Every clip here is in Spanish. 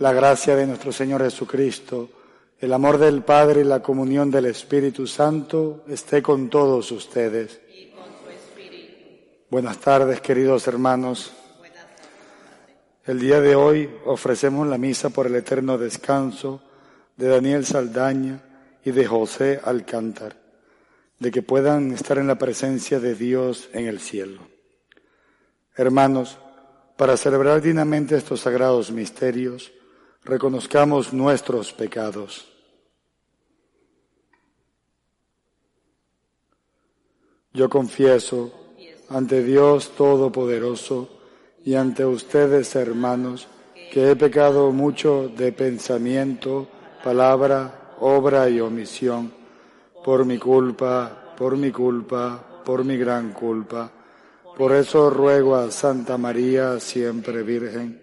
La gracia de nuestro Señor Jesucristo, el amor del Padre y la comunión del Espíritu Santo esté con todos ustedes. Buenas tardes, queridos hermanos. El día de hoy ofrecemos la misa por el eterno descanso de Daniel Saldaña y de José Alcántar, de que puedan estar en la presencia de Dios en el cielo. Hermanos, para celebrar dignamente estos sagrados misterios, reconozcamos nuestros pecados. Yo confieso ante Dios Todopoderoso y ante ustedes, hermanos, que he pecado mucho de pensamiento, palabra, obra y omisión, por mi culpa, por mi culpa, por mi gran culpa. Por eso ruego a Santa María, siempre Virgen,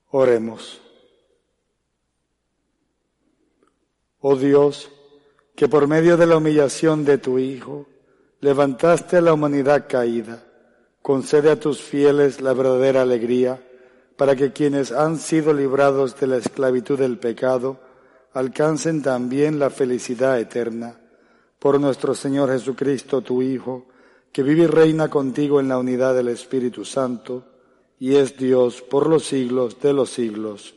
Oremos. Oh Dios, que por medio de la humillación de tu Hijo levantaste a la humanidad caída, concede a tus fieles la verdadera alegría, para que quienes han sido librados de la esclavitud del pecado alcancen también la felicidad eterna. Por nuestro Señor Jesucristo, tu Hijo, que vive y reina contigo en la unidad del Espíritu Santo, y es Dios por los siglos de los siglos.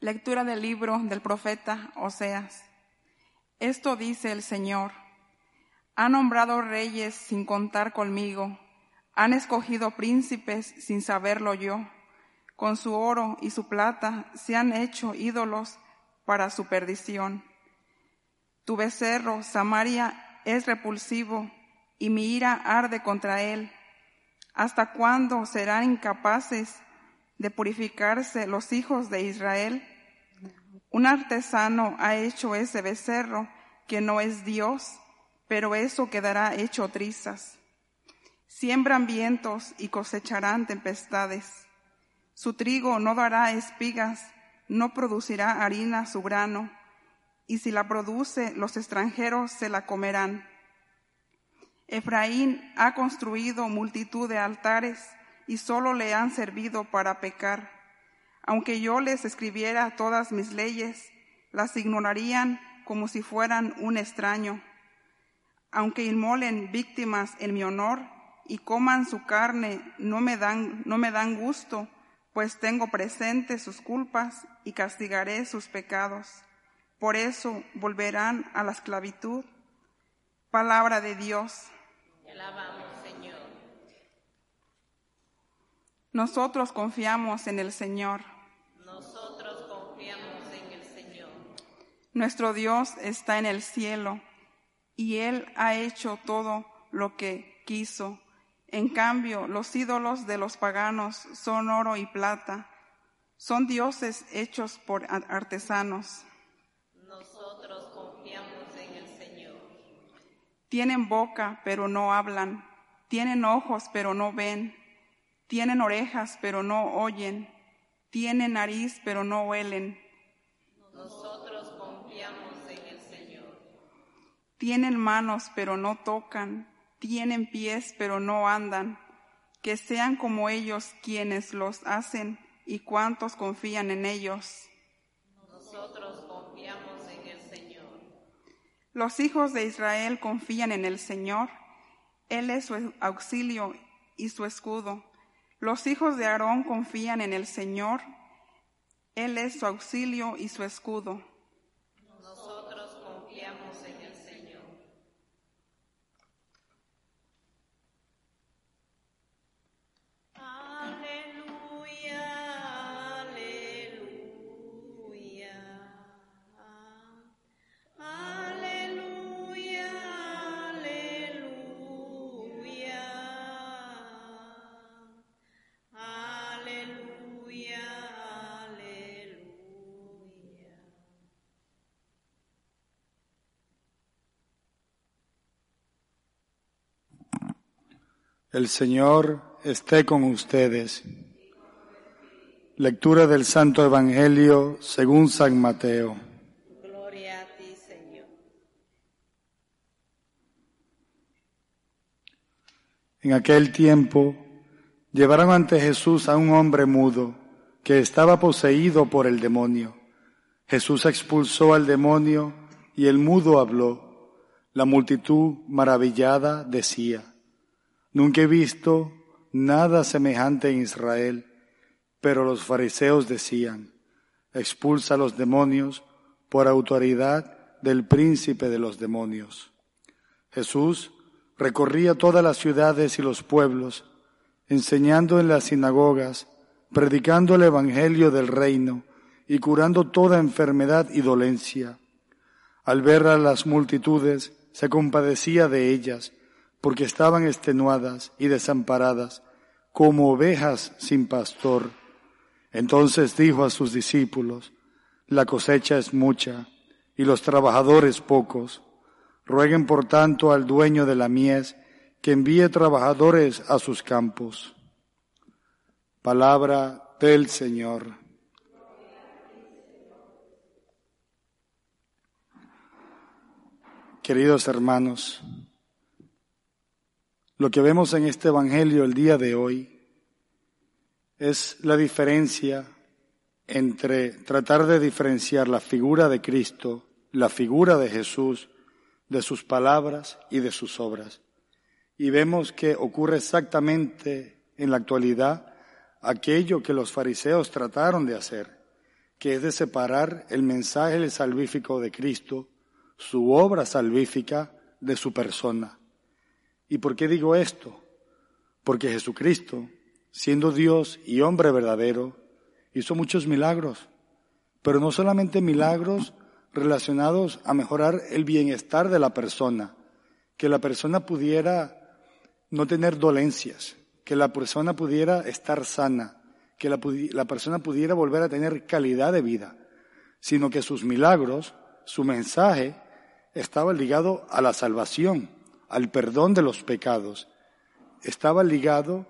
Lectura del libro del profeta Oseas. Esto dice el Señor. Ha nombrado reyes sin contar conmigo han escogido príncipes sin saberlo yo. Con su oro y su plata se han hecho ídolos para su perdición. Tu becerro, Samaria, es repulsivo y mi ira arde contra él. ¿Hasta cuándo serán incapaces de purificarse los hijos de Israel? Un artesano ha hecho ese becerro que no es Dios, pero eso quedará hecho trizas. Siembran vientos y cosecharán tempestades. Su trigo no dará espigas, no producirá harina su grano, y si la produce los extranjeros se la comerán. Efraín ha construido multitud de altares y solo le han servido para pecar. Aunque yo les escribiera todas mis leyes, las ignorarían como si fueran un extraño. Aunque inmolen víctimas en mi honor, y coman su carne no me dan, no me dan gusto, pues tengo presentes sus culpas y castigaré sus pecados. Por eso volverán a la esclavitud. Palabra de Dios. alabamos, Señor. Nosotros confiamos en el Señor. Nosotros confiamos en el Señor. Nuestro Dios está en el cielo y Él ha hecho todo lo que quiso en cambio, los ídolos de los paganos son oro y plata, son dioses hechos por artesanos. Nosotros confiamos en el Señor. Tienen boca, pero no hablan, tienen ojos, pero no ven, tienen orejas, pero no oyen, tienen nariz, pero no huelen. Nosotros confiamos en el Señor. Tienen manos, pero no tocan tienen pies pero no andan, que sean como ellos quienes los hacen y cuantos confían en ellos. Nosotros confiamos en el Señor. Los hijos de Israel confían en el Señor, Él es su auxilio y su escudo. Los hijos de Aarón confían en el Señor, Él es su auxilio y su escudo. El Señor esté con ustedes. Lectura del Santo Evangelio según San Mateo. Gloria a ti, Señor. En aquel tiempo llevaron ante Jesús a un hombre mudo que estaba poseído por el demonio. Jesús expulsó al demonio y el mudo habló. La multitud maravillada decía, Nunca he visto nada semejante en Israel. Pero los fariseos decían, expulsa los demonios por autoridad del príncipe de los demonios. Jesús recorría todas las ciudades y los pueblos, enseñando en las sinagogas, predicando el Evangelio del reino y curando toda enfermedad y dolencia. Al ver a las multitudes, se compadecía de ellas porque estaban extenuadas y desamparadas, como ovejas sin pastor. Entonces dijo a sus discípulos, la cosecha es mucha y los trabajadores pocos. Rueguen por tanto al dueño de la mies que envíe trabajadores a sus campos. Palabra del Señor. Queridos hermanos, lo que vemos en este Evangelio el día de hoy es la diferencia entre tratar de diferenciar la figura de Cristo, la figura de Jesús, de sus palabras y de sus obras. Y vemos que ocurre exactamente en la actualidad aquello que los fariseos trataron de hacer, que es de separar el mensaje salvífico de Cristo, su obra salvífica, de su persona. ¿Y por qué digo esto? Porque Jesucristo, siendo Dios y hombre verdadero, hizo muchos milagros, pero no solamente milagros relacionados a mejorar el bienestar de la persona, que la persona pudiera no tener dolencias, que la persona pudiera estar sana, que la, la persona pudiera volver a tener calidad de vida, sino que sus milagros, su mensaje, estaba ligado a la salvación, al perdón de los pecados, estaba ligado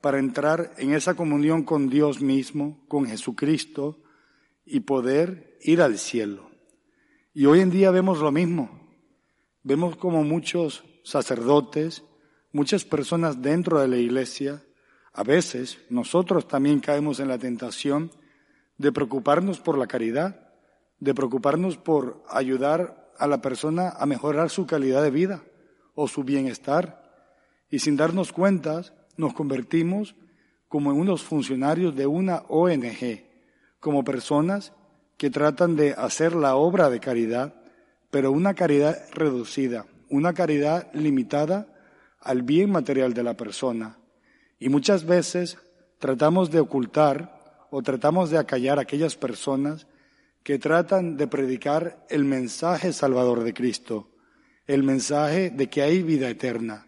para entrar en esa comunión con Dios mismo, con Jesucristo, y poder ir al cielo. Y hoy en día vemos lo mismo. Vemos como muchos sacerdotes, muchas personas dentro de la iglesia, a veces nosotros también caemos en la tentación de preocuparnos por la caridad, de preocuparnos por ayudar a la persona a mejorar su calidad de vida o su bienestar y sin darnos cuenta nos convertimos como en unos funcionarios de una ONG, como personas que tratan de hacer la obra de caridad, pero una caridad reducida, una caridad limitada al bien material de la persona. Y muchas veces tratamos de ocultar o tratamos de acallar a aquellas personas que tratan de predicar el mensaje salvador de Cristo, el mensaje de que hay vida eterna,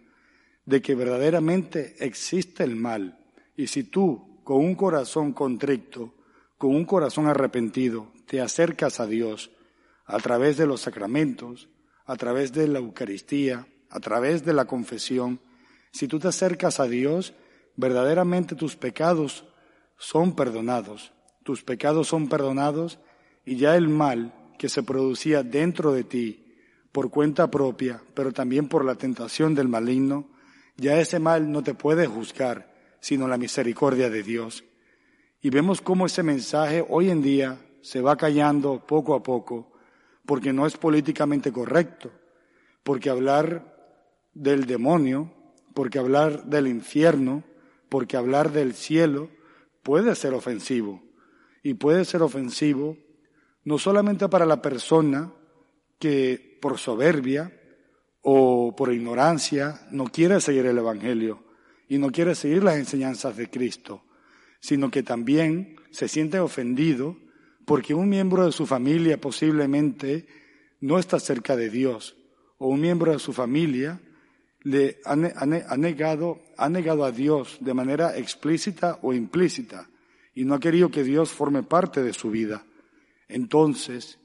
de que verdaderamente existe el mal. Y si tú, con un corazón contrito, con un corazón arrepentido, te acercas a Dios a través de los sacramentos, a través de la Eucaristía, a través de la confesión, si tú te acercas a Dios, verdaderamente tus pecados son perdonados, tus pecados son perdonados y ya el mal que se producía dentro de ti por cuenta propia, pero también por la tentación del maligno, ya ese mal no te puede juzgar, sino la misericordia de Dios. Y vemos cómo ese mensaje hoy en día se va callando poco a poco, porque no es políticamente correcto, porque hablar del demonio, porque hablar del infierno, porque hablar del cielo puede ser ofensivo. Y puede ser ofensivo no solamente para la persona que por soberbia o por ignorancia no quiere seguir el Evangelio y no quiere seguir las enseñanzas de Cristo, sino que también se siente ofendido porque un miembro de su familia posiblemente no está cerca de Dios o un miembro de su familia le ha, negado, ha negado a Dios de manera explícita o implícita y no ha querido que Dios forme parte de su vida. Entonces,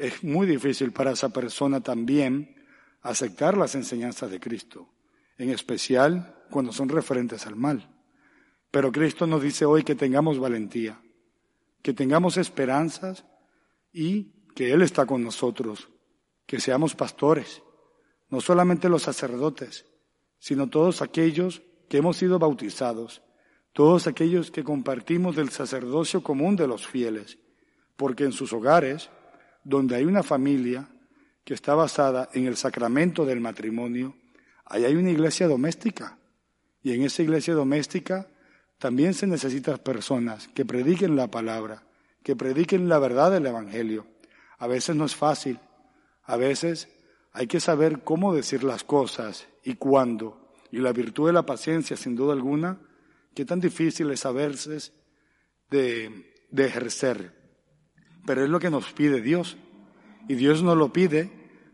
es muy difícil para esa persona también aceptar las enseñanzas de Cristo, en especial cuando son referentes al mal. Pero Cristo nos dice hoy que tengamos valentía, que tengamos esperanzas y que Él está con nosotros, que seamos pastores, no solamente los sacerdotes, sino todos aquellos que hemos sido bautizados, todos aquellos que compartimos del sacerdocio común de los fieles, porque en sus hogares, donde hay una familia que está basada en el sacramento del matrimonio, ahí hay una iglesia doméstica. Y en esa iglesia doméstica también se necesitan personas que prediquen la palabra, que prediquen la verdad del Evangelio. A veces no es fácil, a veces hay que saber cómo decir las cosas y cuándo. Y la virtud de la paciencia, sin duda alguna, que tan difícil es veces de, de ejercer. Pero es lo que nos pide Dios. Y Dios nos lo pide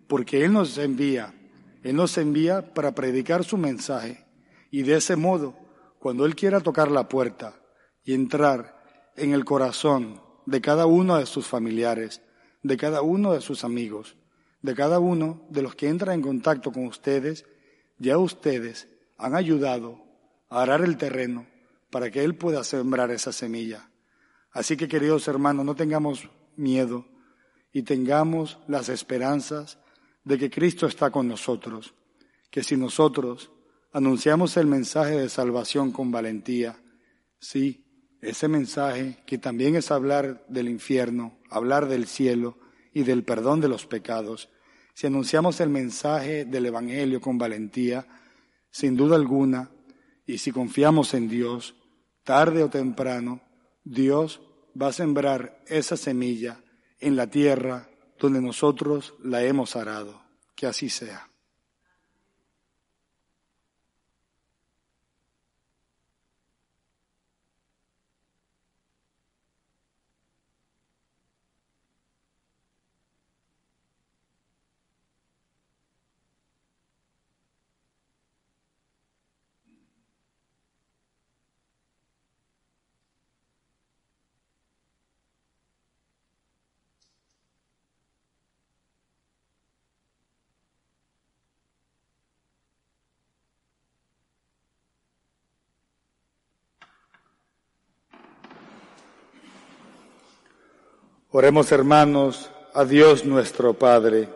porque Él nos envía. Él nos envía para predicar su mensaje. Y de ese modo, cuando Él quiera tocar la puerta y entrar en el corazón de cada uno de sus familiares, de cada uno de sus amigos, de cada uno de los que entran en contacto con ustedes, ya ustedes han ayudado a arar el terreno para que Él pueda sembrar esa semilla. Así que, queridos hermanos, no tengamos miedo y tengamos las esperanzas de que Cristo está con nosotros, que si nosotros anunciamos el mensaje de salvación con valentía, sí, ese mensaje que también es hablar del infierno, hablar del cielo y del perdón de los pecados, si anunciamos el mensaje del Evangelio con valentía, sin duda alguna, y si confiamos en Dios, tarde o temprano, Dios va a sembrar esa semilla en la tierra donde nosotros la hemos arado. Que así sea. Oremos hermanos a Dios nuestro Padre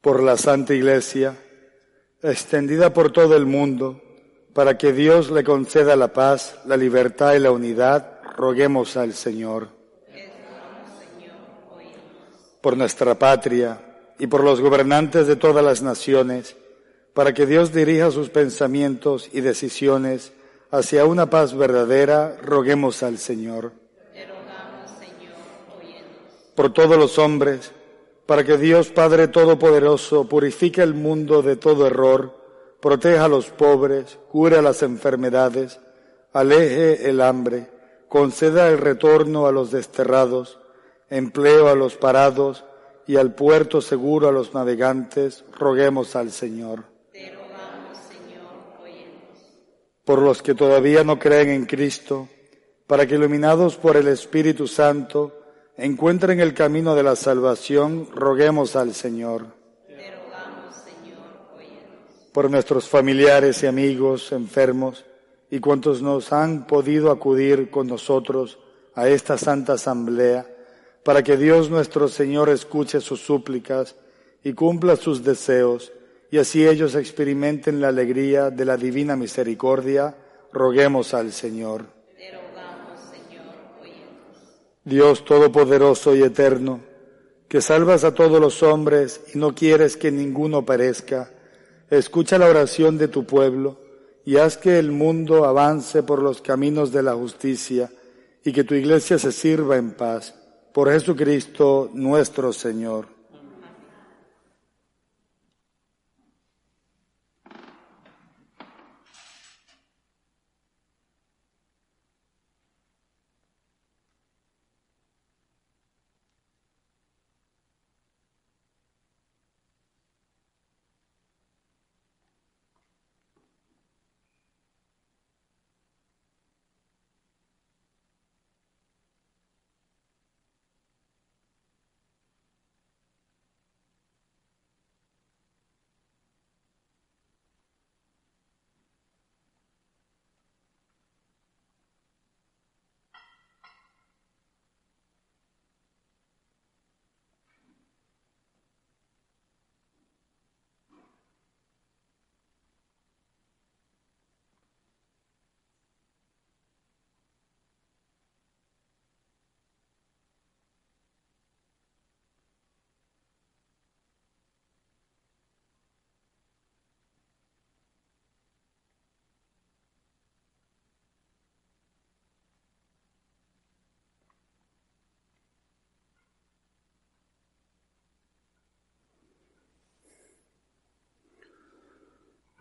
por la Santa Iglesia, extendida por todo el mundo, para que Dios le conceda la paz, la libertad y la unidad, roguemos al Señor. Por nuestra patria y por los gobernantes de todas las naciones, para que Dios dirija sus pensamientos y decisiones hacia una paz verdadera, roguemos al Señor por todos los hombres, para que Dios Padre Todopoderoso purifique el mundo de todo error, proteja a los pobres, cure las enfermedades, aleje el hambre, conceda el retorno a los desterrados, empleo a los parados y al puerto seguro a los navegantes, roguemos al Señor. Te rogamos, Señor, Por los que todavía no creen en Cristo, para que iluminados por el Espíritu Santo, encuentren el camino de la salvación, roguemos al Señor. Por nuestros familiares y amigos enfermos y cuantos nos han podido acudir con nosotros a esta santa asamblea, para que Dios nuestro Señor escuche sus súplicas y cumpla sus deseos, y así ellos experimenten la alegría de la divina misericordia, roguemos al Señor. Dios Todopoderoso y Eterno, que salvas a todos los hombres y no quieres que ninguno perezca, escucha la oración de tu pueblo y haz que el mundo avance por los caminos de la justicia y que tu iglesia se sirva en paz. Por Jesucristo nuestro Señor.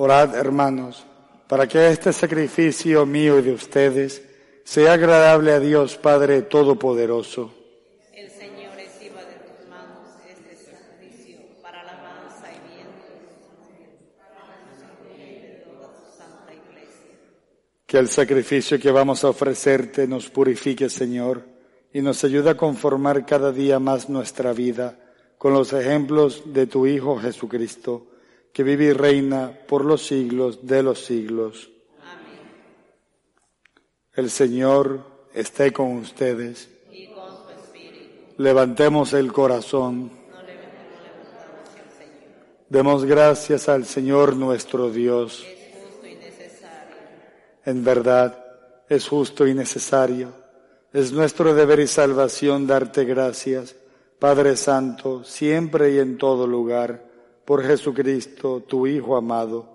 Orad, hermanos, para que este sacrificio mío y de ustedes sea agradable a Dios Padre Todopoderoso. El Señor reciba de tus manos este sacrificio para la alabanza y bien de toda tu santa iglesia. Que el sacrificio que vamos a ofrecerte nos purifique, Señor, y nos ayude a conformar cada día más nuestra vida con los ejemplos de tu Hijo Jesucristo que vive y reina por los siglos de los siglos. Amén. El Señor esté con ustedes. Y con su espíritu. Levantemos el corazón. No le levantamos hacia el Señor. Demos gracias al Señor nuestro Dios. Es justo y necesario. En verdad, es justo y necesario. Es nuestro deber y salvación darte gracias, Padre Santo, siempre y en todo lugar por Jesucristo, tu Hijo amado,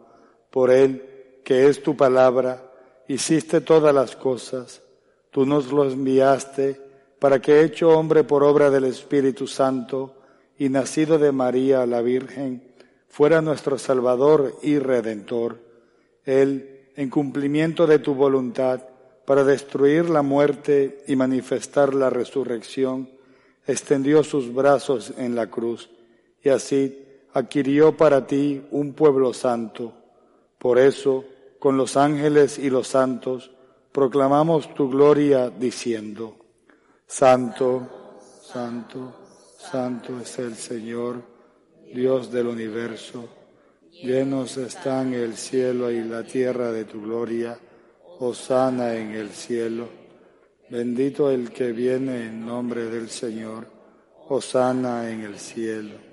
por Él, que es tu palabra, hiciste todas las cosas, tú nos lo enviaste para que, hecho hombre por obra del Espíritu Santo y nacido de María la Virgen, fuera nuestro Salvador y Redentor. Él, en cumplimiento de tu voluntad, para destruir la muerte y manifestar la resurrección, extendió sus brazos en la cruz y así adquirió para ti un pueblo santo. Por eso, con los ángeles y los santos, proclamamos tu gloria diciendo, Santo, Santo, Santo es el Señor, Dios del universo. Llenos están el cielo y la tierra de tu gloria. Hosana en el cielo. Bendito el que viene en nombre del Señor. Hosana en el cielo.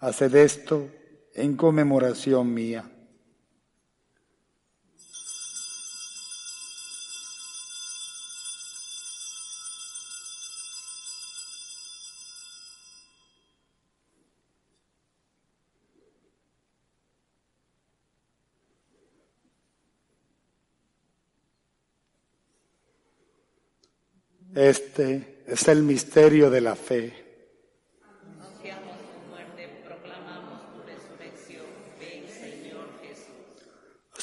Haced esto en conmemoración mía. Este es el misterio de la fe. Anunciamos tu muerte, proclamamos tu resurrección. Ven, Señor Jesús.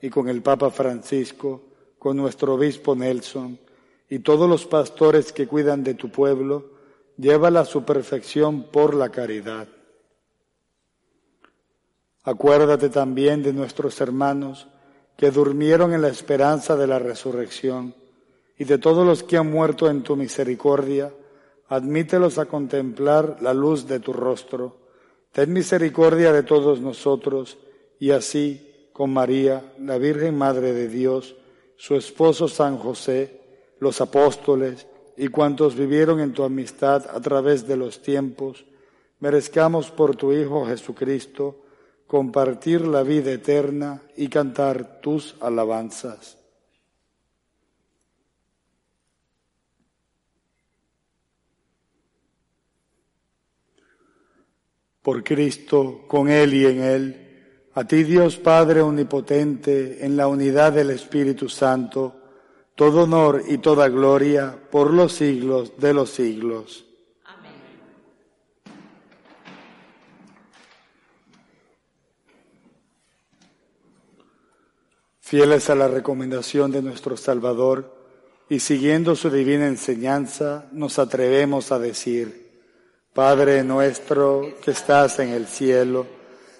y con el Papa Francisco, con nuestro obispo Nelson, y todos los pastores que cuidan de tu pueblo, llévala a su perfección por la caridad. Acuérdate también de nuestros hermanos, que durmieron en la esperanza de la resurrección, y de todos los que han muerto en tu misericordia, admítelos a contemplar la luz de tu rostro. Ten misericordia de todos nosotros, y así, con María, la Virgen Madre de Dios, su esposo San José, los apóstoles y cuantos vivieron en tu amistad a través de los tiempos, merezcamos por tu Hijo Jesucristo, compartir la vida eterna y cantar tus alabanzas. Por Cristo, con Él y en Él, a ti Dios Padre Omnipotente, en la unidad del Espíritu Santo, todo honor y toda gloria por los siglos de los siglos. Fieles a la recomendación de nuestro Salvador y siguiendo su divina enseñanza, nos atrevemos a decir, Padre nuestro que estás en el cielo,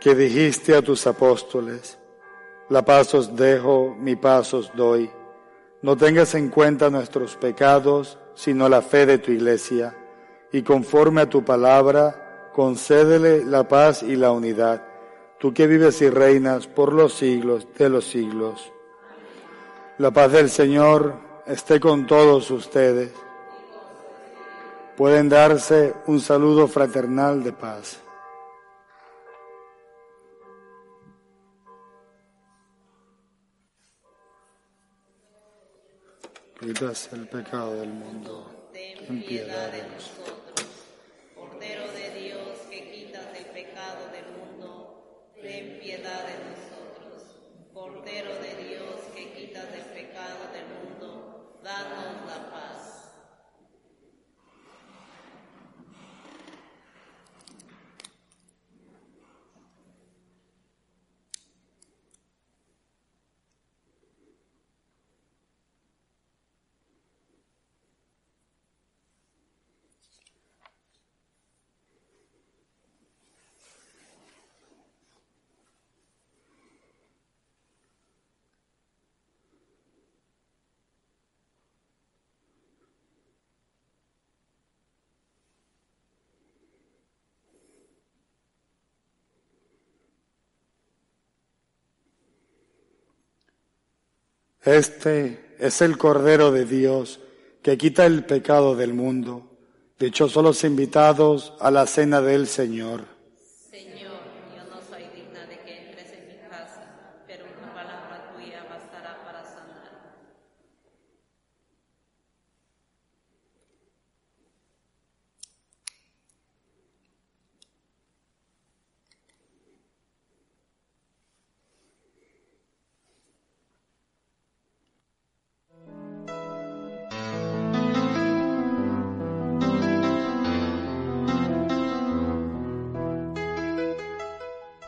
que dijiste a tus apóstoles, la paz os dejo, mi paz os doy. No tengas en cuenta nuestros pecados, sino la fe de tu iglesia, y conforme a tu palabra, concédele la paz y la unidad tú que vives y reinas por los siglos de los siglos. La paz del Señor esté con todos ustedes. Pueden darse un saludo fraternal de paz. Quitas el pecado del mundo. Ten piedad de nosotros. Cordero de Dios que quitas el pecado del mundo, ten piedad de nosotros. Cordero de Dios que quitas el pecado del mundo, danos la paz. Este es el Cordero de Dios que quita el pecado del mundo. Dichosos los invitados a la cena del Señor.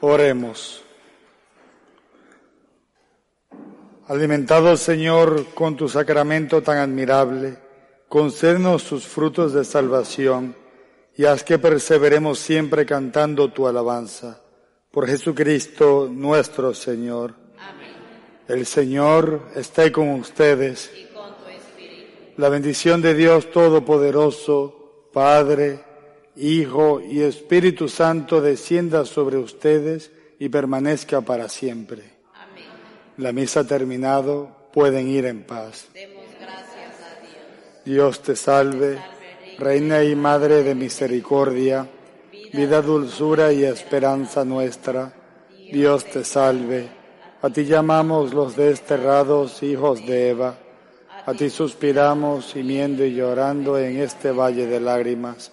Oremos. Alimentado, Señor, con tu sacramento tan admirable, concédenos tus frutos de salvación y haz que perseveremos siempre cantando tu alabanza. Por Jesucristo nuestro Señor. Amén. El Señor esté con ustedes. Y con tu espíritu. La bendición de Dios Todopoderoso, Padre, Hijo y Espíritu Santo descienda sobre ustedes y permanezca para siempre. Amén. La misa ha terminado, pueden ir en paz. Demos gracias a Dios. Dios te salve, Reina y Madre de misericordia, vida, dulzura y esperanza nuestra. Dios te salve. A ti llamamos los desterrados hijos de Eva. A ti suspiramos, gimiendo y llorando en este valle de lágrimas.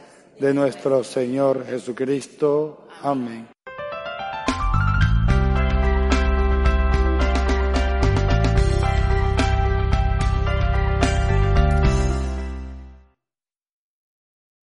de nuestro Señor Jesucristo. Amén.